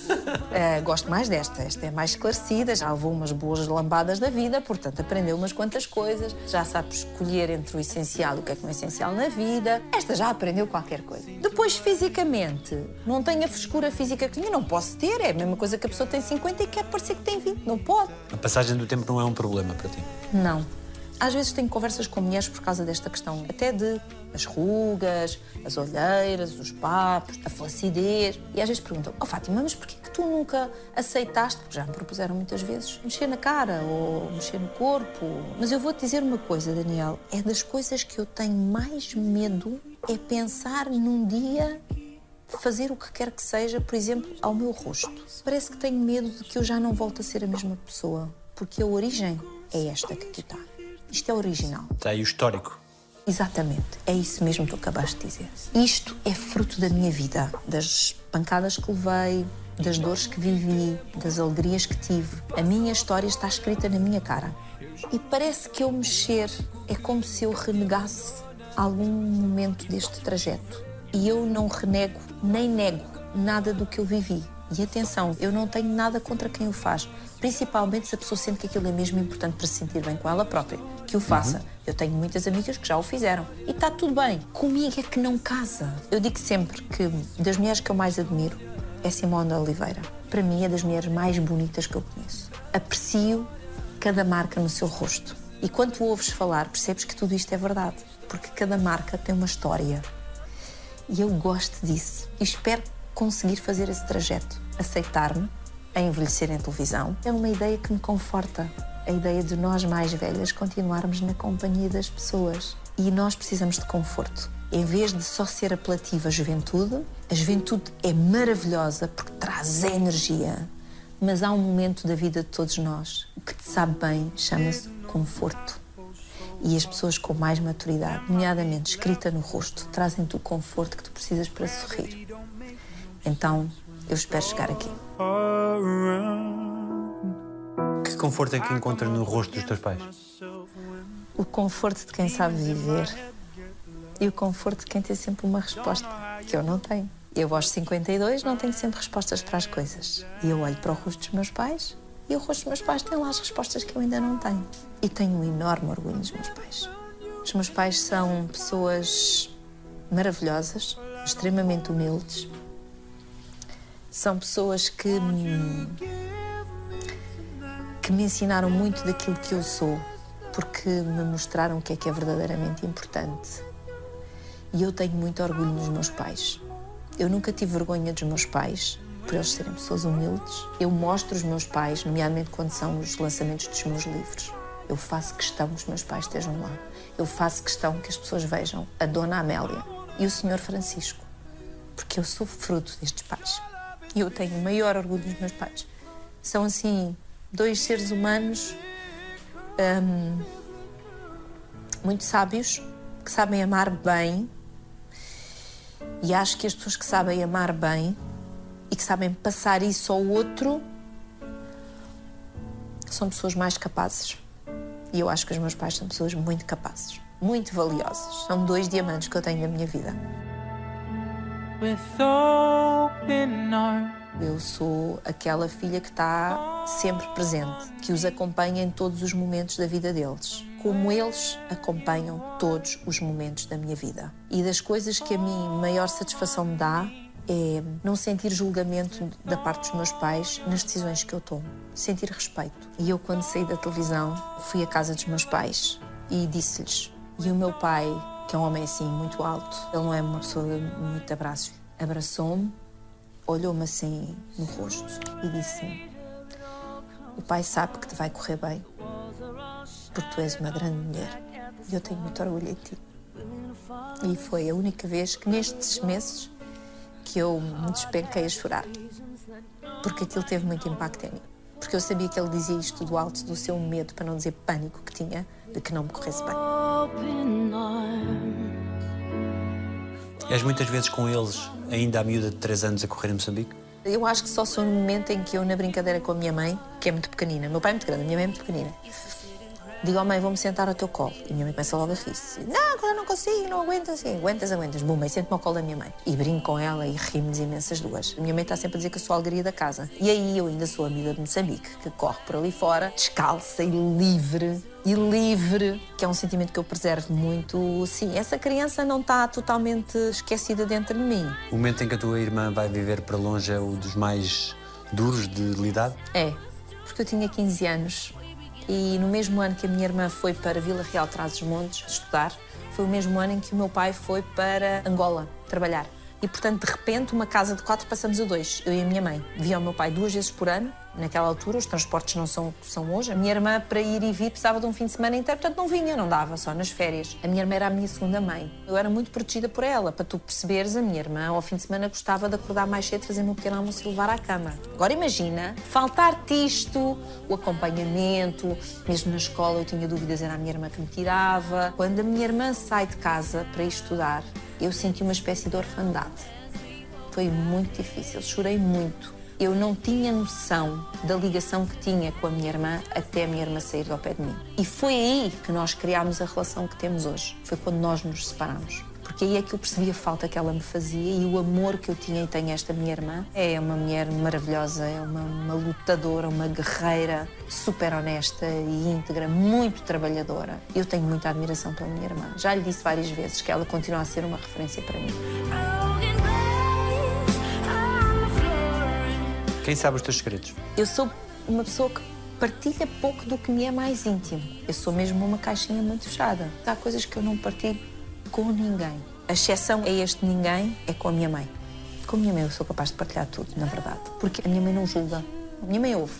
Eh, gosto mais desta. Esta é mais esclarecida, já levou umas boas lambadas da vida, portanto aprendeu umas quantas coisas, já sabe escolher entre o essencial e o que é que não é essencial na vida. Esta já aprendeu qualquer coisa. Depois, fisicamente, não tenho a frescura física que tinha, não posso ter. É a mesma coisa que a pessoa tem 50 e quer parecer que tem 20. Não pode. A passagem do tempo não é um problema para ti. Não. Às vezes tenho conversas com mulheres por causa desta questão, até de as rugas, as olheiras, os papos, a flacidez. E às vezes perguntam: Oh Fátima, mas porquê que tu nunca aceitaste? Porque já me propuseram muitas vezes mexer na cara ou mexer no corpo. Mas eu vou-te dizer uma coisa, Daniel: é das coisas que eu tenho mais medo é pensar num dia fazer o que quer que seja, por exemplo, ao meu rosto. Parece que tenho medo de que eu já não volte a ser a mesma pessoa, porque a origem é esta que aqui está. Isto é original. Está aí o histórico. Exatamente, é isso mesmo que tu acabaste de dizer. Isto é fruto da minha vida, das pancadas que levei, das dores que vivi, das alegrias que tive. A minha história está escrita na minha cara. E parece que eu mexer é como se eu renegasse algum momento deste trajeto. E eu não renego nem nego nada do que eu vivi. E atenção, eu não tenho nada contra quem o faz, principalmente se a pessoa sente que aquilo é mesmo importante para se sentir bem com ela própria, que o faça. Eu tenho muitas amigas que já o fizeram e está tudo bem. Comigo é que não casa. Eu digo sempre que das mulheres que eu mais admiro é Simone Oliveira. Para mim é das mulheres mais bonitas que eu conheço. Aprecio cada marca no seu rosto. E quando ouves falar, percebes que tudo isto é verdade, porque cada marca tem uma história. E eu gosto disso. E espero conseguir fazer esse trajeto. Aceitar-me a envelhecer em televisão é uma ideia que me conforta. A ideia de nós mais velhas continuarmos na companhia das pessoas. E nós precisamos de conforto. Em vez de só ser apelativa a juventude, a juventude é maravilhosa porque traz energia. Mas há um momento da vida de todos nós que te sabe bem chama-se conforto. E as pessoas com mais maturidade, nomeadamente escrita no rosto, trazem-te o conforto que tu precisas para sorrir. Então, eu espero chegar aqui. Que conforto é que encontras no rosto dos teus pais? O conforto de quem sabe viver e o conforto de quem tem sempre uma resposta, que eu não tenho. Eu, aos 52, não tenho sempre respostas para as coisas. E eu olho para o rosto dos meus pais e o rosto dos meus pais tem lá as respostas que eu ainda não tenho. E tenho um enorme orgulho dos meus pais. Os meus pais são pessoas maravilhosas, extremamente humildes. São pessoas que me, que me ensinaram muito daquilo que eu sou, porque me mostraram o que é que é verdadeiramente importante. E eu tenho muito orgulho nos meus pais. Eu nunca tive vergonha dos meus pais, por eles serem pessoas humildes. Eu mostro os meus pais, nomeadamente quando são os lançamentos dos meus livros. Eu faço questão que os meus pais estejam lá. Eu faço questão que as pessoas vejam a Dona Amélia e o Senhor Francisco, porque eu sou fruto destes pais. E eu tenho o maior orgulho dos meus pais. São, assim, dois seres humanos hum, muito sábios, que sabem amar bem. E acho que as pessoas que sabem amar bem e que sabem passar isso ao outro são pessoas mais capazes. E eu acho que os meus pais são pessoas muito capazes, muito valiosas. São dois diamantes que eu tenho na minha vida. Eu sou aquela filha que está sempre presente, que os acompanha em todos os momentos da vida deles, como eles acompanham todos os momentos da minha vida. E das coisas que a mim maior satisfação me dá é não sentir julgamento da parte dos meus pais nas decisões que eu tomo, sentir respeito. E eu, quando saí da televisão, fui à casa dos meus pais e disse-lhes. E o meu pai, que é um homem assim muito alto, ele não é uma pessoa de muito abraços, abraçou-me olhou-me assim no rosto e disse-me: O pai sabe que te vai correr bem, porque tu és uma grande mulher e eu tenho muito orgulho em ti. E foi a única vez que nestes meses que eu me despenquei a chorar, porque aquilo teve muito impacto em mim. Porque eu sabia que ele dizia isto do alto do seu medo, para não dizer pânico que tinha, de que não me corresse bem. És muitas vezes com eles, ainda a miúda de 3 anos, a correr em Moçambique? Eu acho que só sou no momento em que eu, na brincadeira com a minha mãe, que é muito pequenina, meu pai é muito grande, a minha mãe é muito pequenina, digo, oh mãe, vou-me sentar ao teu colo. E minha mãe começa logo a rir-se. Não, eu não consigo, não aguento assim. Aguentas, aguentas. Bum, mãe, sento-me ao colo da minha mãe. E brinco com ela e rimos imensas duas. A minha mãe está sempre a dizer que eu sou a alegria da casa. E aí eu ainda sou a miúda de Moçambique, que corre por ali fora, descalça e livre. E livre, que é um sentimento que eu preservo muito. Sim, essa criança não está totalmente esquecida dentro de mim. O momento em que a tua irmã vai viver para longe é o dos mais duros de lidar? É, porque eu tinha 15 anos e no mesmo ano que a minha irmã foi para Vila Real Trás-os-Montes estudar, foi o mesmo ano em que o meu pai foi para Angola trabalhar. E, portanto, de repente, uma casa de quatro passamos a dois, eu e a minha mãe. Via o meu pai duas vezes por ano, naquela altura, os transportes não são o que são hoje. A minha irmã, para ir e vir, precisava de um fim de semana inteiro, portanto, não vinha, não dava, só nas férias. A minha irmã era a minha segunda mãe. Eu era muito protegida por ela. Para tu perceberes, a minha irmã, ao fim de semana, gostava de acordar mais cedo, fazer um pequeno almoço e levar à cama. Agora imagina, faltar-te isto, o acompanhamento, mesmo na escola eu tinha dúvidas, era a minha irmã que me tirava. Quando a minha irmã sai de casa para ir estudar, eu senti uma espécie de orfandade. Foi muito difícil, chorei muito. Eu não tinha noção da ligação que tinha com a minha irmã até a minha irmã sair ao pé de mim. E foi aí que nós criámos a relação que temos hoje. Foi quando nós nos separámos. Porque aí é que eu percebi a falta que ela me fazia e o amor que eu tinha e tenho esta minha irmã. É uma mulher maravilhosa, é uma, uma lutadora, uma guerreira, super honesta e íntegra, muito trabalhadora. Eu tenho muita admiração pela minha irmã. Já lhe disse várias vezes que ela continua a ser uma referência para mim. Quem sabe os teus segredos? Eu sou uma pessoa que partilha pouco do que me é mais íntimo. Eu sou mesmo uma caixinha muito fechada. Há coisas que eu não partilho com ninguém. A exceção a este ninguém é com a minha mãe. Com a minha mãe eu sou capaz de partilhar tudo, na verdade. Porque a minha mãe não julga. A minha mãe ouve.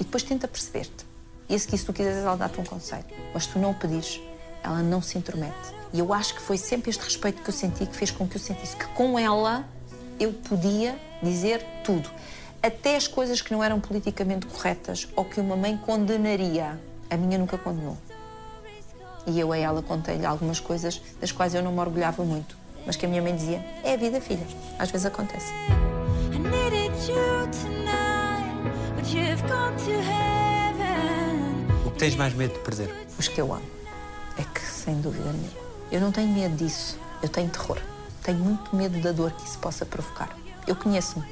E depois tenta perceber-te. E a seguir, se tu quiseres, ela dá-te um conselho. Mas se tu não o pedires, ela não se intromete. E eu acho que foi sempre este respeito que eu senti que fez com que eu sentisse que com ela eu podia dizer tudo. Até as coisas que não eram politicamente corretas ou que uma mãe condenaria, a minha nunca condenou. E eu a ela contei-lhe algumas coisas das quais eu não me orgulhava muito, mas que a minha mãe dizia: é a vida, filha. Às vezes acontece. O que tens mais medo de perder? Os que eu amo. É que, sem dúvida nenhuma. Eu não tenho medo disso. Eu tenho terror. Tenho muito medo da dor que isso possa provocar. Eu conheço-me.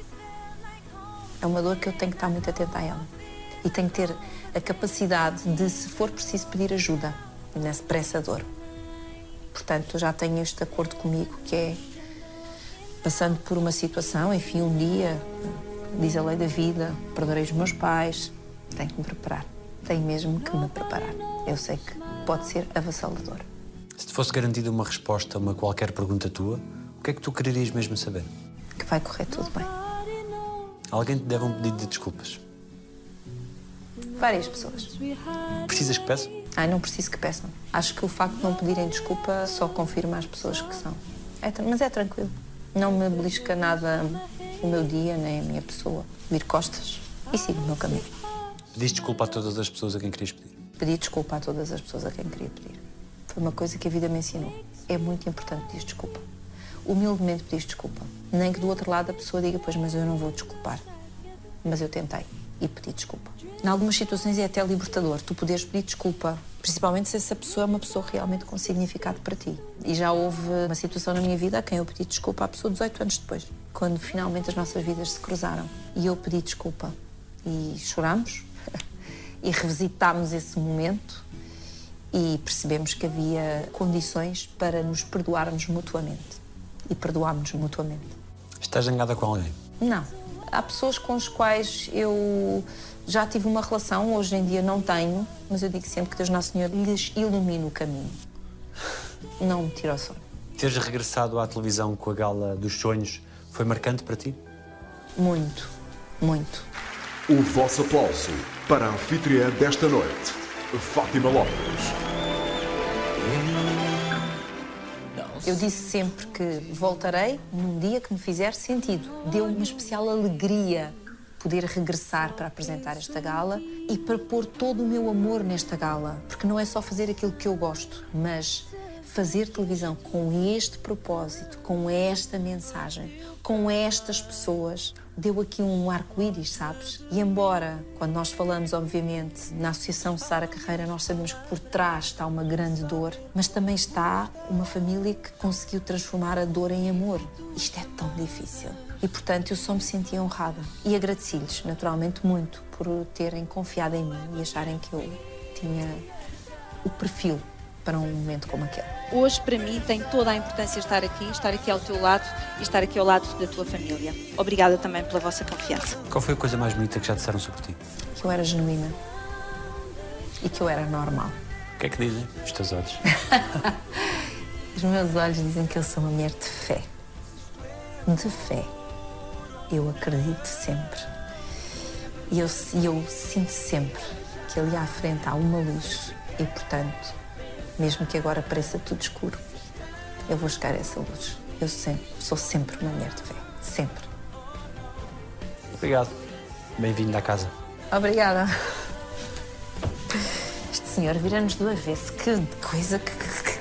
É uma dor que eu tenho que estar muito atenta a ela. E tenho que ter a capacidade de, se for preciso, pedir ajuda nessa, para essa dor. Portanto, já tenho este acordo comigo que é passando por uma situação, enfim, um dia, diz a lei da vida, perdoarei os meus pais, tenho que me preparar. Tenho mesmo que me preparar. Eu sei que pode ser avassalador. Se te fosse garantida uma resposta a uma qualquer pergunta tua, o que é que tu quererias mesmo saber? Que vai correr tudo bem. Alguém te deve um pedido de desculpas. Várias pessoas. Precisas que peça? Ai, não preciso que peçam. Acho que o facto de não pedirem desculpa só confirma as pessoas que são. É mas é tranquilo. Não me belisca nada o meu dia, nem a minha pessoa. Vir costas e sigo o meu caminho. Pediste desculpa a todas as pessoas a quem querias pedir. Pedi desculpa a todas as pessoas a quem queria pedir. Foi uma coisa que a vida me ensinou. É muito importante pedir desculpa. Humildemente pedir desculpa. Nem que do outro lado a pessoa diga, pois, mas eu não vou desculpar. Mas eu tentei e pedi desculpa. Em algumas situações é até libertador tu poderes pedir desculpa, principalmente se essa pessoa é uma pessoa realmente com significado para ti. E já houve uma situação na minha vida a quem eu pedi desculpa à pessoa 18 anos depois, quando finalmente as nossas vidas se cruzaram. E eu pedi desculpa. E choramos e revisitámos esse momento e percebemos que havia condições para nos perdoarmos mutuamente. E perdoámos mutuamente. Estás zangada com alguém? Não. Há pessoas com as quais eu já tive uma relação, hoje em dia não tenho, mas eu digo sempre que Deus Nosso Senhor lhes ilumina o caminho. Não me tira o sono. Teres regressado à televisão com a gala dos sonhos foi marcante para ti? Muito, muito. O vosso aplauso para a anfitriã desta noite, Fátima Lopes. Eu disse sempre que voltarei num dia que me fizer sentido. Deu uma especial alegria poder regressar para apresentar esta gala e para pôr todo o meu amor nesta gala. Porque não é só fazer aquilo que eu gosto, mas fazer televisão com este propósito, com esta mensagem, com estas pessoas, deu aqui um arco-íris, sabes? E embora, quando nós falamos, obviamente, na Associação Sara Carreira, nós sabemos que por trás está uma grande dor, mas também está uma família que conseguiu transformar a dor em amor. Isto é tão difícil. E, portanto, eu só me senti honrada. E agradeci-lhes, naturalmente, muito por terem confiado em mim e acharem que eu tinha o perfil para um momento como aquele. Hoje, para mim, tem toda a importância estar aqui, estar aqui ao teu lado e estar aqui ao lado da tua família. Obrigada também pela vossa confiança. Qual foi a coisa mais bonita que já disseram sobre ti? Que eu era genuína e que eu era normal. O que é que dizem os teus olhos? Os meus olhos dizem que eu sou uma mulher de fé. De fé. Eu acredito sempre. E eu, e eu sinto sempre que ali à frente há uma luz. E, portanto, mesmo que agora pareça tudo escuro, eu vou chegar a essa luz. Eu sempre, sou sempre uma mulher de fé. Sempre. Obrigado. Bem-vindo à casa. Obrigada. Este senhor vira-nos do avesso. Que coisa, que, que-